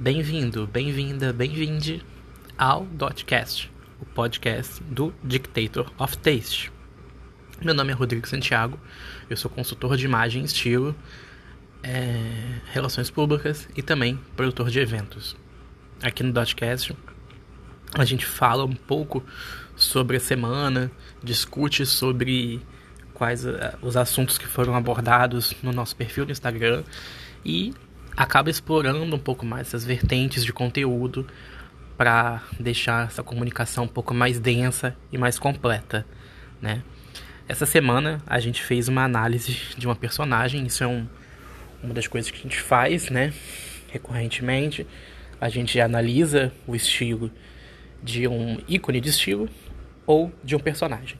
Bem-vindo, bem-vinda, bem-vinde ao Dotcast, o podcast do Dictator of Taste. Meu nome é Rodrigo Santiago, eu sou consultor de imagem e estilo, é, relações públicas e também produtor de eventos. Aqui no Dotcast a gente fala um pouco sobre a semana, discute sobre quais uh, os assuntos que foram abordados no nosso perfil no Instagram e acaba explorando um pouco mais essas vertentes de conteúdo para deixar essa comunicação um pouco mais densa e mais completa, né? Essa semana a gente fez uma análise de uma personagem, isso é um, uma das coisas que a gente faz, né? Recorrentemente, a gente analisa o estilo de um ícone de estilo ou de um personagem.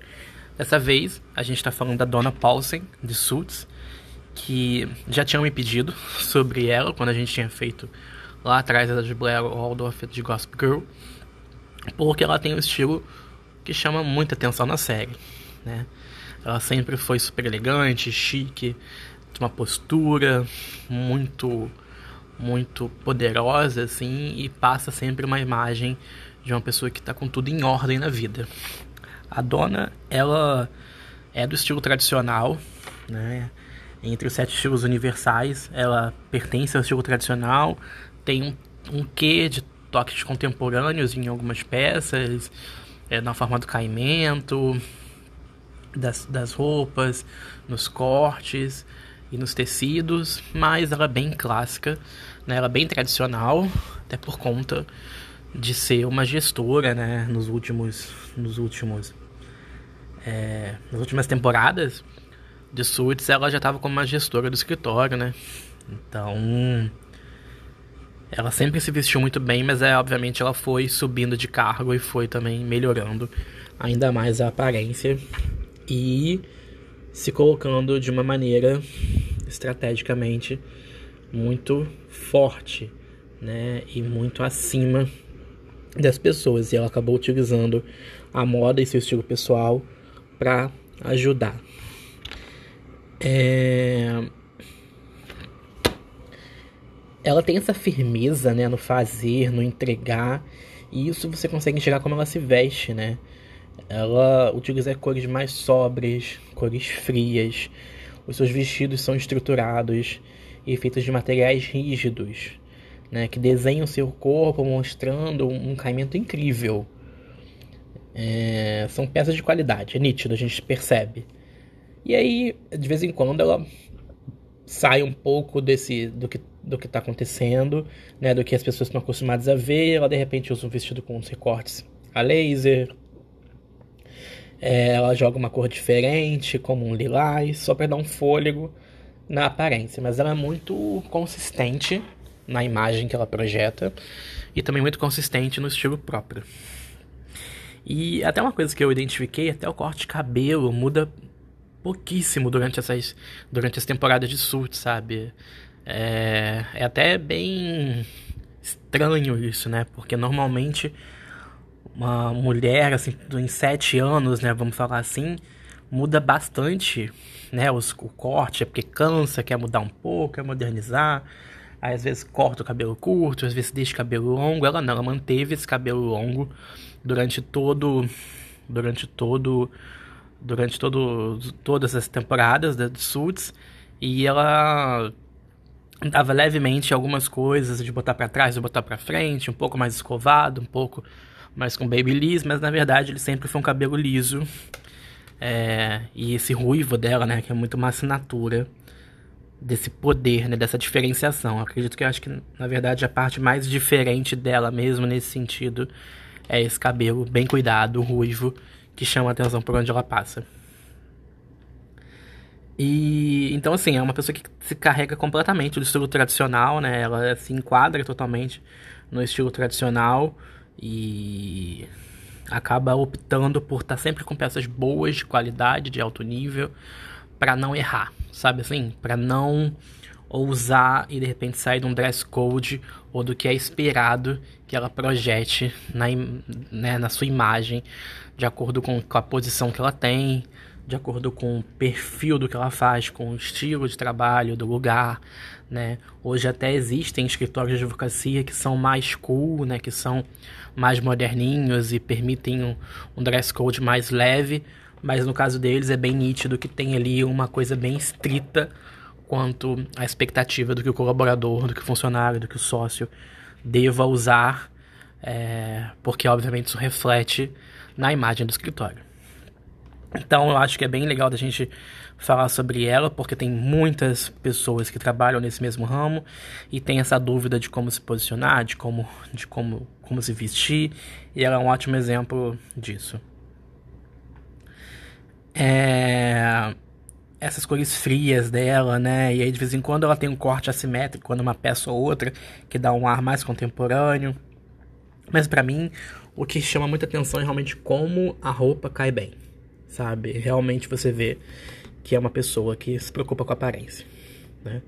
Dessa vez, a gente está falando da Donna Paulsen, de Suits, que já tinham me pedido sobre ela quando a gente tinha feito lá atrás a de Blair Waldorf de Gossip Girl, porque ela tem um estilo que chama muita atenção na série, né? Ela sempre foi super elegante, chique, uma postura muito muito poderosa assim e passa sempre uma imagem de uma pessoa que está com tudo em ordem na vida. A dona, ela é do estilo tradicional, né? Entre os sete estilos universais, ela pertence ao estilo tradicional, tem um, um quê de toques contemporâneos em algumas peças, é, na forma do caimento, das, das roupas, nos cortes e nos tecidos, mas ela é bem clássica, né? ela é bem tradicional, até por conta de ser uma gestora, né, nos últimos, nos últimos, é, nas últimas temporadas de Suits, ela já estava como uma gestora do escritório, né? Então, ela sempre se vestiu muito bem, mas é obviamente ela foi subindo de cargo e foi também melhorando ainda mais a aparência e se colocando de uma maneira estrategicamente muito forte, né, e muito acima das pessoas. E ela acabou utilizando a moda e seu estilo pessoal para ajudar. É... Ela tem essa firmeza né, no fazer, no entregar, e isso você consegue enxergar como ela se veste, né? Ela utiliza cores mais sóbrias, cores frias. Os seus vestidos são estruturados e feitos de materiais rígidos né, que desenha o seu corpo mostrando um, um caimento incrível. É, são peças de qualidade, é nítido, a gente percebe. E aí, de vez em quando, ela sai um pouco desse do que do que está acontecendo, né, do que as pessoas estão acostumadas a ver. Ela de repente usa um vestido com uns recortes a laser. É, ela joga uma cor diferente, como um lilás, só para dar um fôlego na aparência. Mas ela é muito consistente na imagem que ela projeta e também muito consistente no estilo próprio. E até uma coisa que eu identifiquei, até o corte de cabelo muda pouquíssimo durante essas durante as temporadas de surto, sabe? É, é até bem estranho isso, né? Porque normalmente uma mulher assim em sete anos, né, vamos falar assim, muda bastante, né, os, o corte, é porque cansa, quer mudar um pouco, quer modernizar. Aí às vezes corta o cabelo curto, às vezes deixa o cabelo longo. Ela não, ela manteve esse cabelo longo durante todo. Durante todo. Durante todo, todas as temporadas de Suits. E ela dava levemente algumas coisas de botar para trás, de botar para frente, um pouco mais escovado, um pouco mais com babyliss, mas na verdade ele sempre foi um cabelo liso. É, e esse ruivo dela, né, que é muito uma assinatura desse poder, né, dessa diferenciação. Eu acredito que eu acho que, na verdade, a parte mais diferente dela mesmo nesse sentido é esse cabelo bem cuidado, ruivo, que chama atenção por onde ela passa. E então assim, é uma pessoa que se carrega completamente do estilo tradicional, né? Ela se enquadra totalmente no estilo tradicional e acaba optando por estar sempre com peças boas, de qualidade, de alto nível, para não errar, sabe assim? Para não ousar e de repente sair de um dress code ou do que é esperado que ela projete na, né, na sua imagem, de acordo com, a posição que ela tem, de acordo com o perfil do que ela faz, com o estilo de trabalho, do lugar, né? Hoje até existem escritórios de advocacia que são mais cool, né? Que são mais moderninhos e permitem um, um dress code mais leve, mas no caso deles é bem nítido que tem ali uma coisa bem estrita quanto à expectativa do que o colaborador, do que o funcionário, do que o sócio deva usar, é, porque obviamente isso reflete na imagem do escritório. Então eu acho que é bem legal da gente falar sobre ela, porque tem muitas pessoas que trabalham nesse mesmo ramo e tem essa dúvida de como se posicionar, de como, de como, como se vestir, e ela é um ótimo exemplo disso. É... Essas cores frias dela, né? E aí de vez em quando ela tem um corte assimétrico, quando uma peça ou outra, que dá um ar mais contemporâneo. Mas para mim, o que chama muita atenção é realmente como a roupa cai bem sabe? Realmente você vê que é uma pessoa que se preocupa com a aparência, né?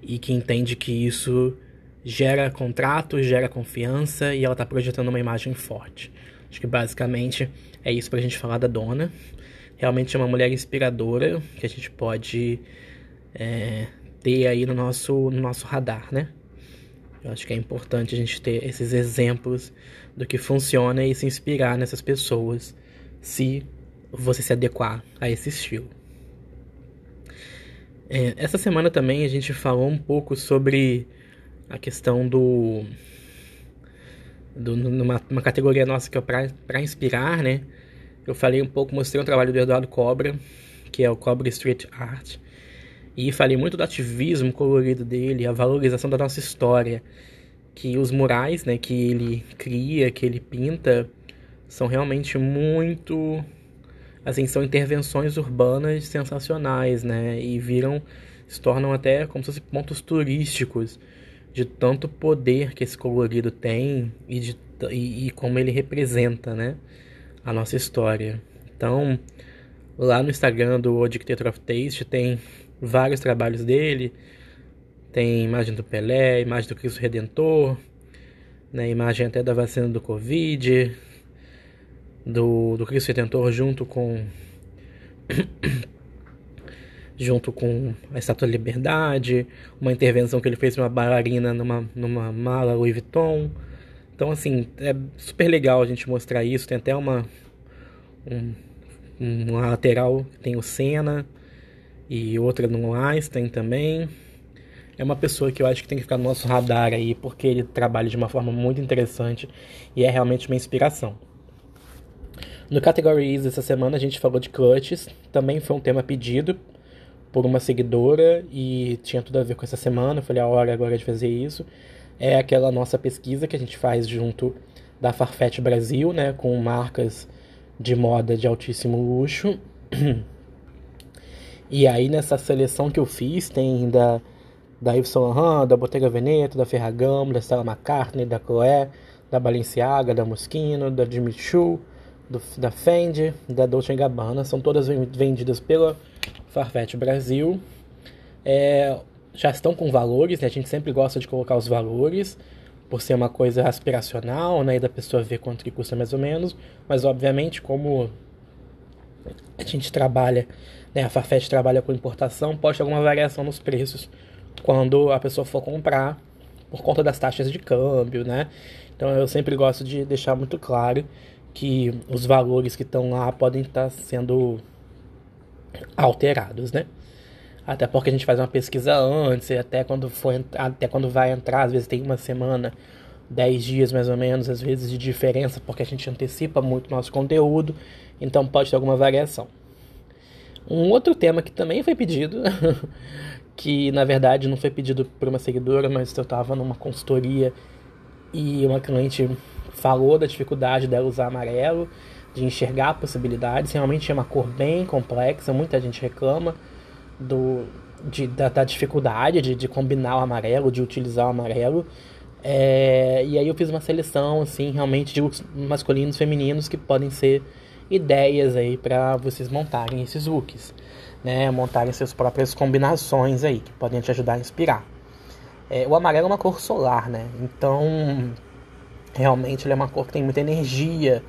E que entende que isso gera contrato, gera confiança e ela tá projetando uma imagem forte. Acho que basicamente é isso pra gente falar da dona. Realmente é uma mulher inspiradora que a gente pode é, ter aí no nosso, no nosso radar, né? Eu acho que é importante a gente ter esses exemplos do que funciona e se inspirar nessas pessoas se você se adequar a esse estilo. É, essa semana também a gente falou um pouco sobre a questão do. do numa, categoria nossa que é para inspirar, né? Eu falei um pouco, mostrei um trabalho do Eduardo Cobra, que é o Cobra Street Art, e falei muito do ativismo colorido dele, a valorização da nossa história, que os murais, né, que ele cria, que ele pinta, são realmente muito assim, são intervenções urbanas sensacionais, né? E viram, se tornam até como se fossem pontos turísticos de tanto poder que esse colorido tem e, de, e, e como ele representa, né? A nossa história. Então, lá no Instagram do O Dictator of Taste tem vários trabalhos dele. Tem imagem do Pelé, imagem do Cristo Redentor, né, imagem até da vacina do Covid, do, do Cristo Redentor junto com junto com a Estátua da Liberdade, uma intervenção que ele fez uma bailarina numa, numa mala Louis Vuitton. Então, assim, é super legal a gente mostrar isso. Tem até uma, um, uma lateral que tem o Senna e outra no Einstein também. É uma pessoa que eu acho que tem que ficar no nosso radar aí, porque ele trabalha de uma forma muito interessante e é realmente uma inspiração. No Categories essa semana a gente falou de clutches, também foi um tema pedido por uma seguidora e tinha tudo a ver com essa semana. Eu falei, a hora agora de fazer isso. É aquela nossa pesquisa que a gente faz junto da Farfetch Brasil, né, com marcas de moda de altíssimo luxo. E aí nessa seleção que eu fiz tem da da Yves Saint Laurent, da Bottega Veneta, da Ferragamo, da Stella McCartney, da Chloé, da Balenciaga, da Moschino, da Jimmy Choo, do, da Fendi, da Dolce Gabbana, são todas vendidas pela Farfetch Brasil. É, já estão com valores, né? a gente sempre gosta de colocar os valores, por ser uma coisa aspiracional, né? E da pessoa ver quanto que custa mais ou menos, mas obviamente como a gente trabalha, né? A Farfetch trabalha com importação, pode ter alguma variação nos preços quando a pessoa for comprar por conta das taxas de câmbio, né? Então eu sempre gosto de deixar muito claro que os valores que estão lá podem estar sendo alterados, né? Até porque a gente faz uma pesquisa antes, e até quando for até quando vai entrar, às vezes tem uma semana, dez dias mais ou menos, às vezes de diferença, porque a gente antecipa muito nosso conteúdo, então pode ter alguma variação. Um outro tema que também foi pedido, que na verdade não foi pedido por uma seguidora, mas eu estava numa consultoria e uma cliente falou da dificuldade dela usar amarelo, de enxergar possibilidades. Realmente é uma cor bem complexa, muita gente reclama do, de, da, da, dificuldade de, de, combinar o amarelo, de utilizar o amarelo. É, e aí eu fiz uma seleção, assim, realmente de looks masculinos e femininos que podem ser ideias aí para vocês montarem esses looks, né? Montarem suas próprias combinações aí, que podem te ajudar a inspirar. É, o amarelo é uma cor solar, né? Então Realmente ele é uma cor que tem muita energia,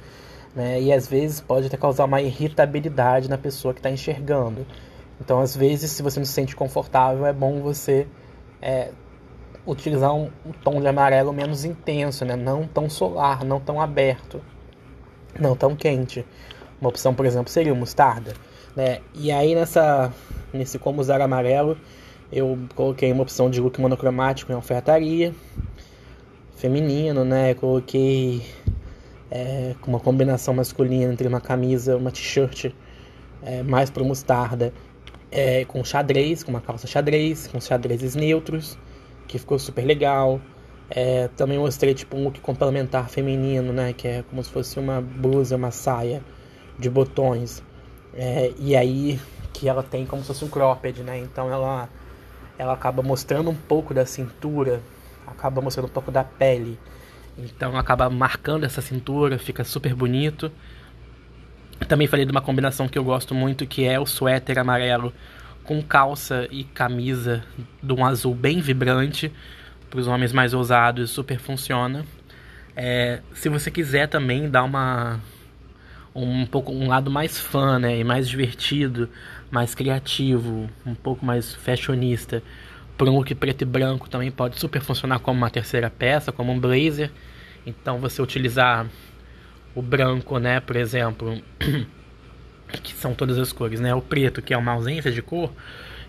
né? E às vezes pode até causar uma irritabilidade na pessoa que está enxergando. Então, às vezes, se você não se sente confortável, é bom você é, utilizar um, um, tom de amarelo menos intenso, né? Não tão solar, não tão aberto, não tão quente. Uma opção, por exemplo, seria o mostarda, né? E aí nessa nesse como usar amarelo, eu coloquei uma opção de look monocromático em alfaiataria, feminino, né? Coloquei é, uma combinação masculina entre uma camisa, uma t-shirt é, mais pro mostarda, é, com xadrez, com uma calça xadrez, com xadrezes neutros, que ficou super legal. É, também mostrei tipo um look complementar feminino, né? Que é como se fosse uma blusa, uma saia de botões. É, e aí que ela tem como se fosse um cropped, né? Então ela, ela acaba mostrando um pouco da cintura, acaba mostrando um pouco da pele. Então acaba marcando essa cintura, fica super bonito. Também falei de uma combinação que eu gosto muito, que é o suéter amarelo com calça e camisa de um azul bem vibrante. Para os homens mais ousados, super funciona. É, se você quiser também dar uma um pouco um lado mais fã, né, e mais divertido, mais criativo, um pouco mais fashionista, para um look preto e branco também pode super funcionar como uma terceira peça, como um blazer. Então você utilizar o branco, né, por exemplo, que são todas as cores, né, o preto que é uma ausência de cor,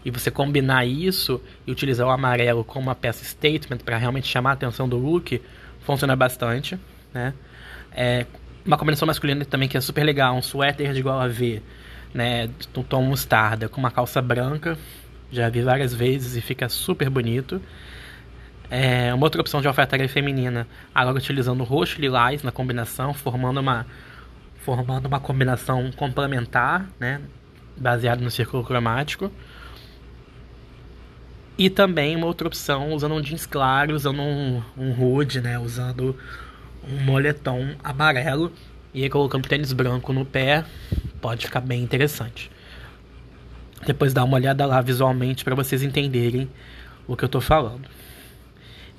e você combinar isso e utilizar o amarelo como uma peça statement para realmente chamar a atenção do look, funciona bastante, né? É, uma combinação masculina também que é super legal, um suéter de igual a V, né, um tom mostarda com uma calça branca, já vi várias vezes e fica super bonito. É, uma outra opção de alfaiataria feminina, agora utilizando roxo e lilás na combinação, formando uma, formando uma combinação complementar, né, baseado no círculo cromático. E também uma outra opção usando um jeans claro, usando um, um hood, né, usando um moletom amarelo e colocando tênis branco no pé, pode ficar bem interessante. Depois dá uma olhada lá visualmente para vocês entenderem o que eu tô falando.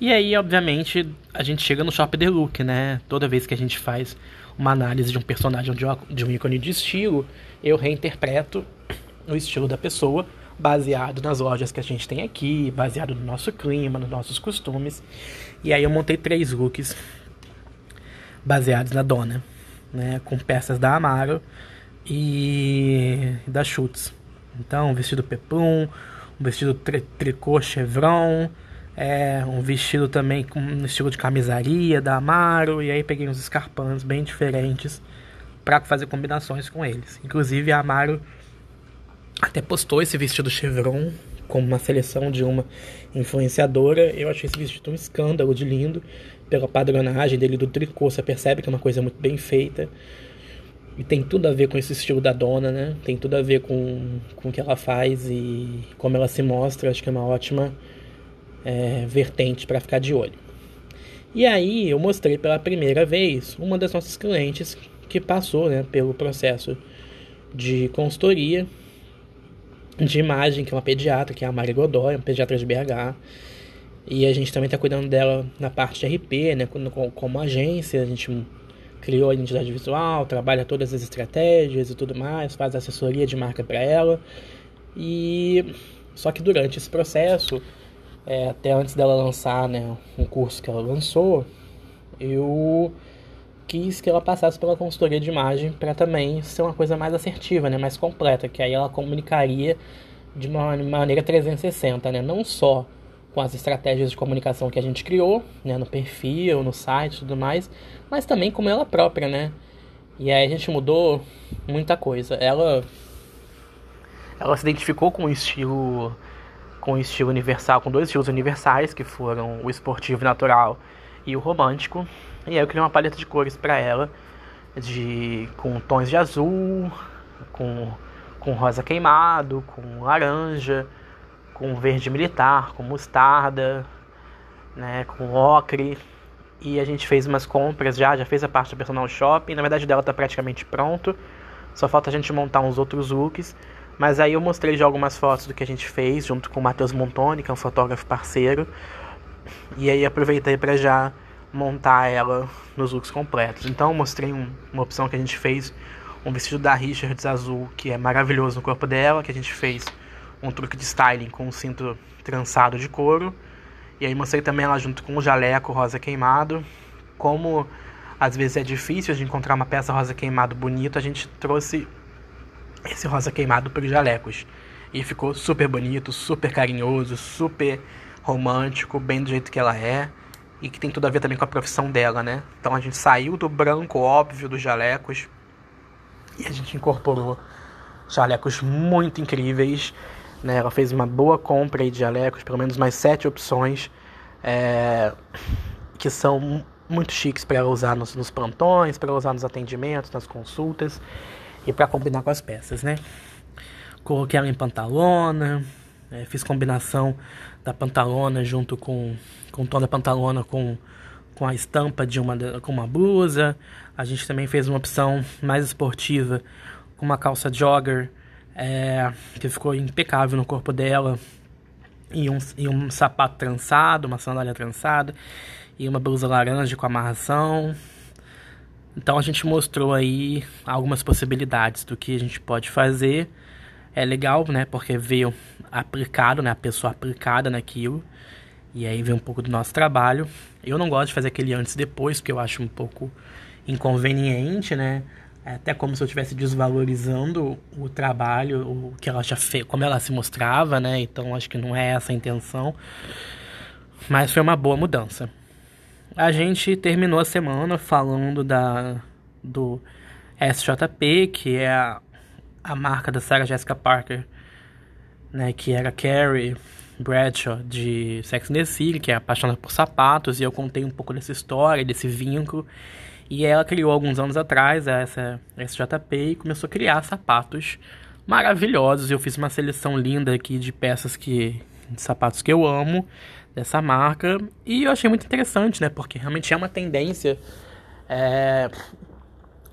E aí, obviamente, a gente chega no Shop The Look, né? Toda vez que a gente faz uma análise de um personagem de um ícone de estilo, eu reinterpreto o estilo da pessoa baseado nas lojas que a gente tem aqui, baseado no nosso clima, nos nossos costumes. E aí eu montei três looks baseados na dona, né? Com peças da Amaro e da Schutz. Então, um vestido pepum, um vestido tri tricô chevron, é, um vestido também com um estilo de camisaria da Amaro, e aí peguei uns escarpãs bem diferentes para fazer combinações com eles. Inclusive a Amaro até postou esse vestido chevron como uma seleção de uma influenciadora. Eu achei esse vestido um escândalo de lindo pela padronagem dele do tricô, você percebe que é uma coisa muito bem feita. E tem tudo a ver com esse estilo da dona, né? Tem tudo a ver com, com o que ela faz e como ela se mostra. Acho que é uma ótima é, vertente para ficar de olho. E aí eu mostrei pela primeira vez uma das nossas clientes que passou né, pelo processo de consultoria de imagem, que é uma pediatra, que é a Mari Godoy, uma pediatra de BH. E a gente também está cuidando dela na parte de RP, né, como, como agência. A gente criou a identidade visual, trabalha todas as estratégias e tudo mais, faz assessoria de marca para ela. E só que durante esse processo é, até antes dela lançar né, um curso que ela lançou, eu quis que ela passasse pela consultoria de imagem para também ser uma coisa mais assertiva, né, mais completa, que aí ela comunicaria de uma maneira 360, né, não só com as estratégias de comunicação que a gente criou, né, no perfil, no site tudo mais, mas também como ela própria, né? E aí a gente mudou muita coisa. Ela ela se identificou com o estilo com estilo universal, com dois estilos universais, que foram o esportivo natural e o romântico. E aí eu criei uma paleta de cores para ela, de com tons de azul, com, com rosa queimado, com laranja, com verde militar, com mostarda, né, com ocre. E a gente fez umas compras já, já fez a parte do personal shopping. Na verdade, dela tá praticamente pronto. Só falta a gente montar uns outros looks. Mas aí eu mostrei já algumas fotos do que a gente fez junto com o Matheus Montoni, que é um fotógrafo parceiro. E aí aproveitei para já montar ela nos looks completos. Então eu mostrei um, uma opção que a gente fez, um vestido da Richards azul, que é maravilhoso no corpo dela, que a gente fez um truque de styling com um cinto trançado de couro. E aí mostrei também ela junto com o jaleco rosa queimado. Como às vezes é difícil de encontrar uma peça rosa queimado bonito, a gente trouxe esse rosa queimado para os jalecos. E ficou super bonito, super carinhoso, super romântico, bem do jeito que ela é e que tem tudo a ver também com a profissão dela, né? Então a gente saiu do branco óbvio dos jalecos e a gente incorporou jalecos muito incríveis, né? Ela fez uma boa compra de jalecos, pelo menos mais sete opções é, que são muito chiques para usar nos, nos plantões, para usar nos atendimentos, nas consultas e para combinar com as peças, né? Coloquei ela em pantalona, é, fiz combinação da pantalona junto com, com toda a pantalona com, com a estampa de uma, com uma blusa. A gente também fez uma opção mais esportiva com uma calça jogger é, que ficou impecável no corpo dela. E um, e um sapato trançado, uma sandália trançada. E uma blusa laranja com amarração. Então a gente mostrou aí algumas possibilidades do que a gente pode fazer é legal, né? Porque veio aplicado, né? A pessoa aplicada naquilo. E aí vem um pouco do nosso trabalho. Eu não gosto de fazer aquele antes e depois, porque eu acho um pouco inconveniente, né? É até como se eu estivesse desvalorizando o trabalho, o que ela já fez, como ela se mostrava, né? Então acho que não é essa a intenção. Mas foi uma boa mudança. A gente terminou a semana falando da do SJP, que é a a marca da Sarah Jessica Parker, né, que era Carrie Bradshaw de Sex and the City, que é apaixonada por sapatos, e eu contei um pouco dessa história, desse vínculo. E ela criou alguns anos atrás essa SJP e começou a criar sapatos maravilhosos. Eu fiz uma seleção linda aqui de peças que de sapatos que eu amo dessa marca e eu achei muito interessante, né? Porque realmente é uma tendência é,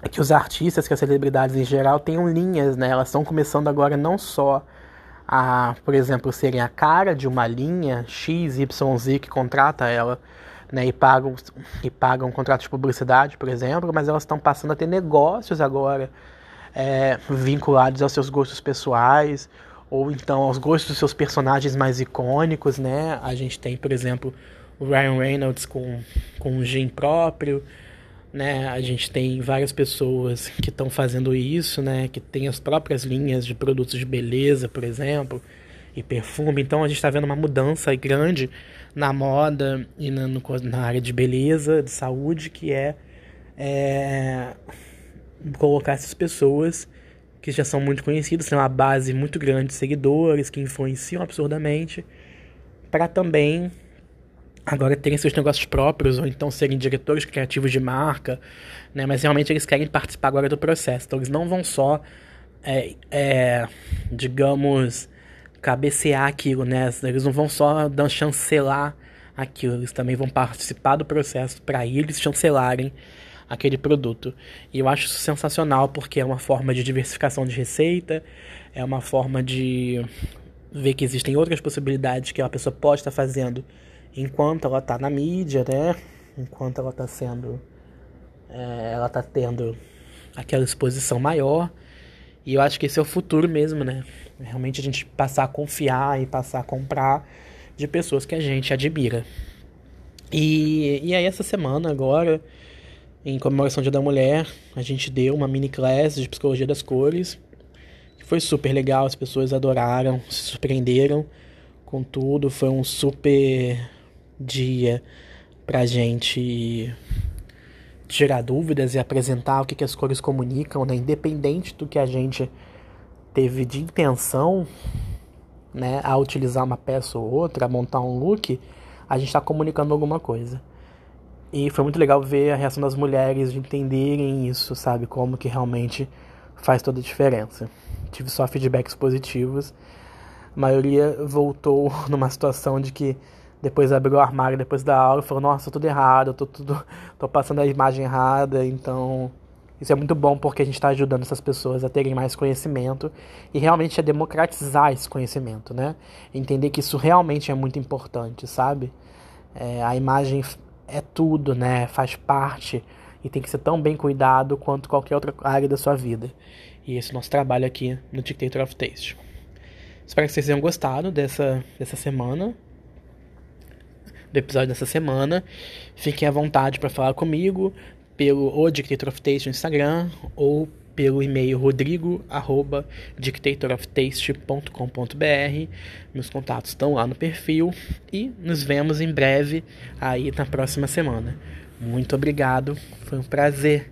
é que os artistas, que as celebridades em geral tenham linhas, né? Elas estão começando agora não só a, por exemplo, serem a cara de uma linha X, Y, Z que contrata ela, né? E pagam, e pagam um contrato de publicidade, por exemplo, mas elas estão passando a ter negócios agora é, vinculados aos seus gostos pessoais ou então aos gostos dos seus personagens mais icônicos, né? A gente tem, por exemplo, o Ryan Reynolds com, com um gin próprio, né? A gente tem várias pessoas que estão fazendo isso, né? Que tem as próprias linhas de produtos de beleza, por exemplo, e perfume. Então a gente está vendo uma mudança grande na moda e na, no, na área de beleza, de saúde, que é, é colocar essas pessoas que já são muito conhecidas, têm uma base muito grande de seguidores, que influenciam absurdamente, para também agora terem seus negócios próprios ou então serem diretores criativos de marca, né? Mas realmente eles querem participar agora do processo. Então eles não vão só, é, é, digamos, cabecear aquilo, né? Eles não vão só dar chancelar aquilo, eles também vão participar do processo para eles chancelarem aquele produto. E eu acho isso sensacional porque é uma forma de diversificação de receita, é uma forma de ver que existem outras possibilidades que a pessoa pode estar fazendo enquanto ela está na mídia, né? Enquanto ela está sendo. É, ela está tendo aquela exposição maior. E eu acho que esse é o futuro mesmo, né? Realmente a gente passar a confiar e passar a comprar de pessoas que a gente admira. E, e aí essa semana agora, em comemoração do Dia da Mulher, a gente deu uma mini class de psicologia das cores. Que foi super legal, as pessoas adoraram, se surpreenderam com tudo. Foi um super dia pra gente tirar dúvidas e apresentar o que, que as cores comunicam, né? Independente do que a gente teve de intenção, né, a utilizar uma peça ou outra, a montar um look, a gente está comunicando alguma coisa. E foi muito legal ver a reação das mulheres de entenderem isso, sabe? Como que realmente faz toda a diferença. Tive só feedbacks positivos. A maioria voltou numa situação de que depois abriu o armário depois da aula e falou, nossa, tudo errado, tô, tudo, tô passando a imagem errada, então isso é muito bom porque a gente está ajudando essas pessoas a terem mais conhecimento e realmente a democratizar esse conhecimento, né? Entender que isso realmente é muito importante, sabe? É, a imagem é tudo, né? Faz parte e tem que ser tão bem cuidado quanto qualquer outra área da sua vida. E esse é o nosso trabalho aqui no Dictator of Taste. Espero que vocês tenham gostado dessa, dessa semana, do episódio dessa semana. Fiquem à vontade para falar comigo pelo o Dictator of Taste no Instagram ou pelo e-mail rodrigo@dictatoroftaste.com.br. Meus contatos estão lá no perfil e nos vemos em breve aí na próxima semana. Muito obrigado, foi um prazer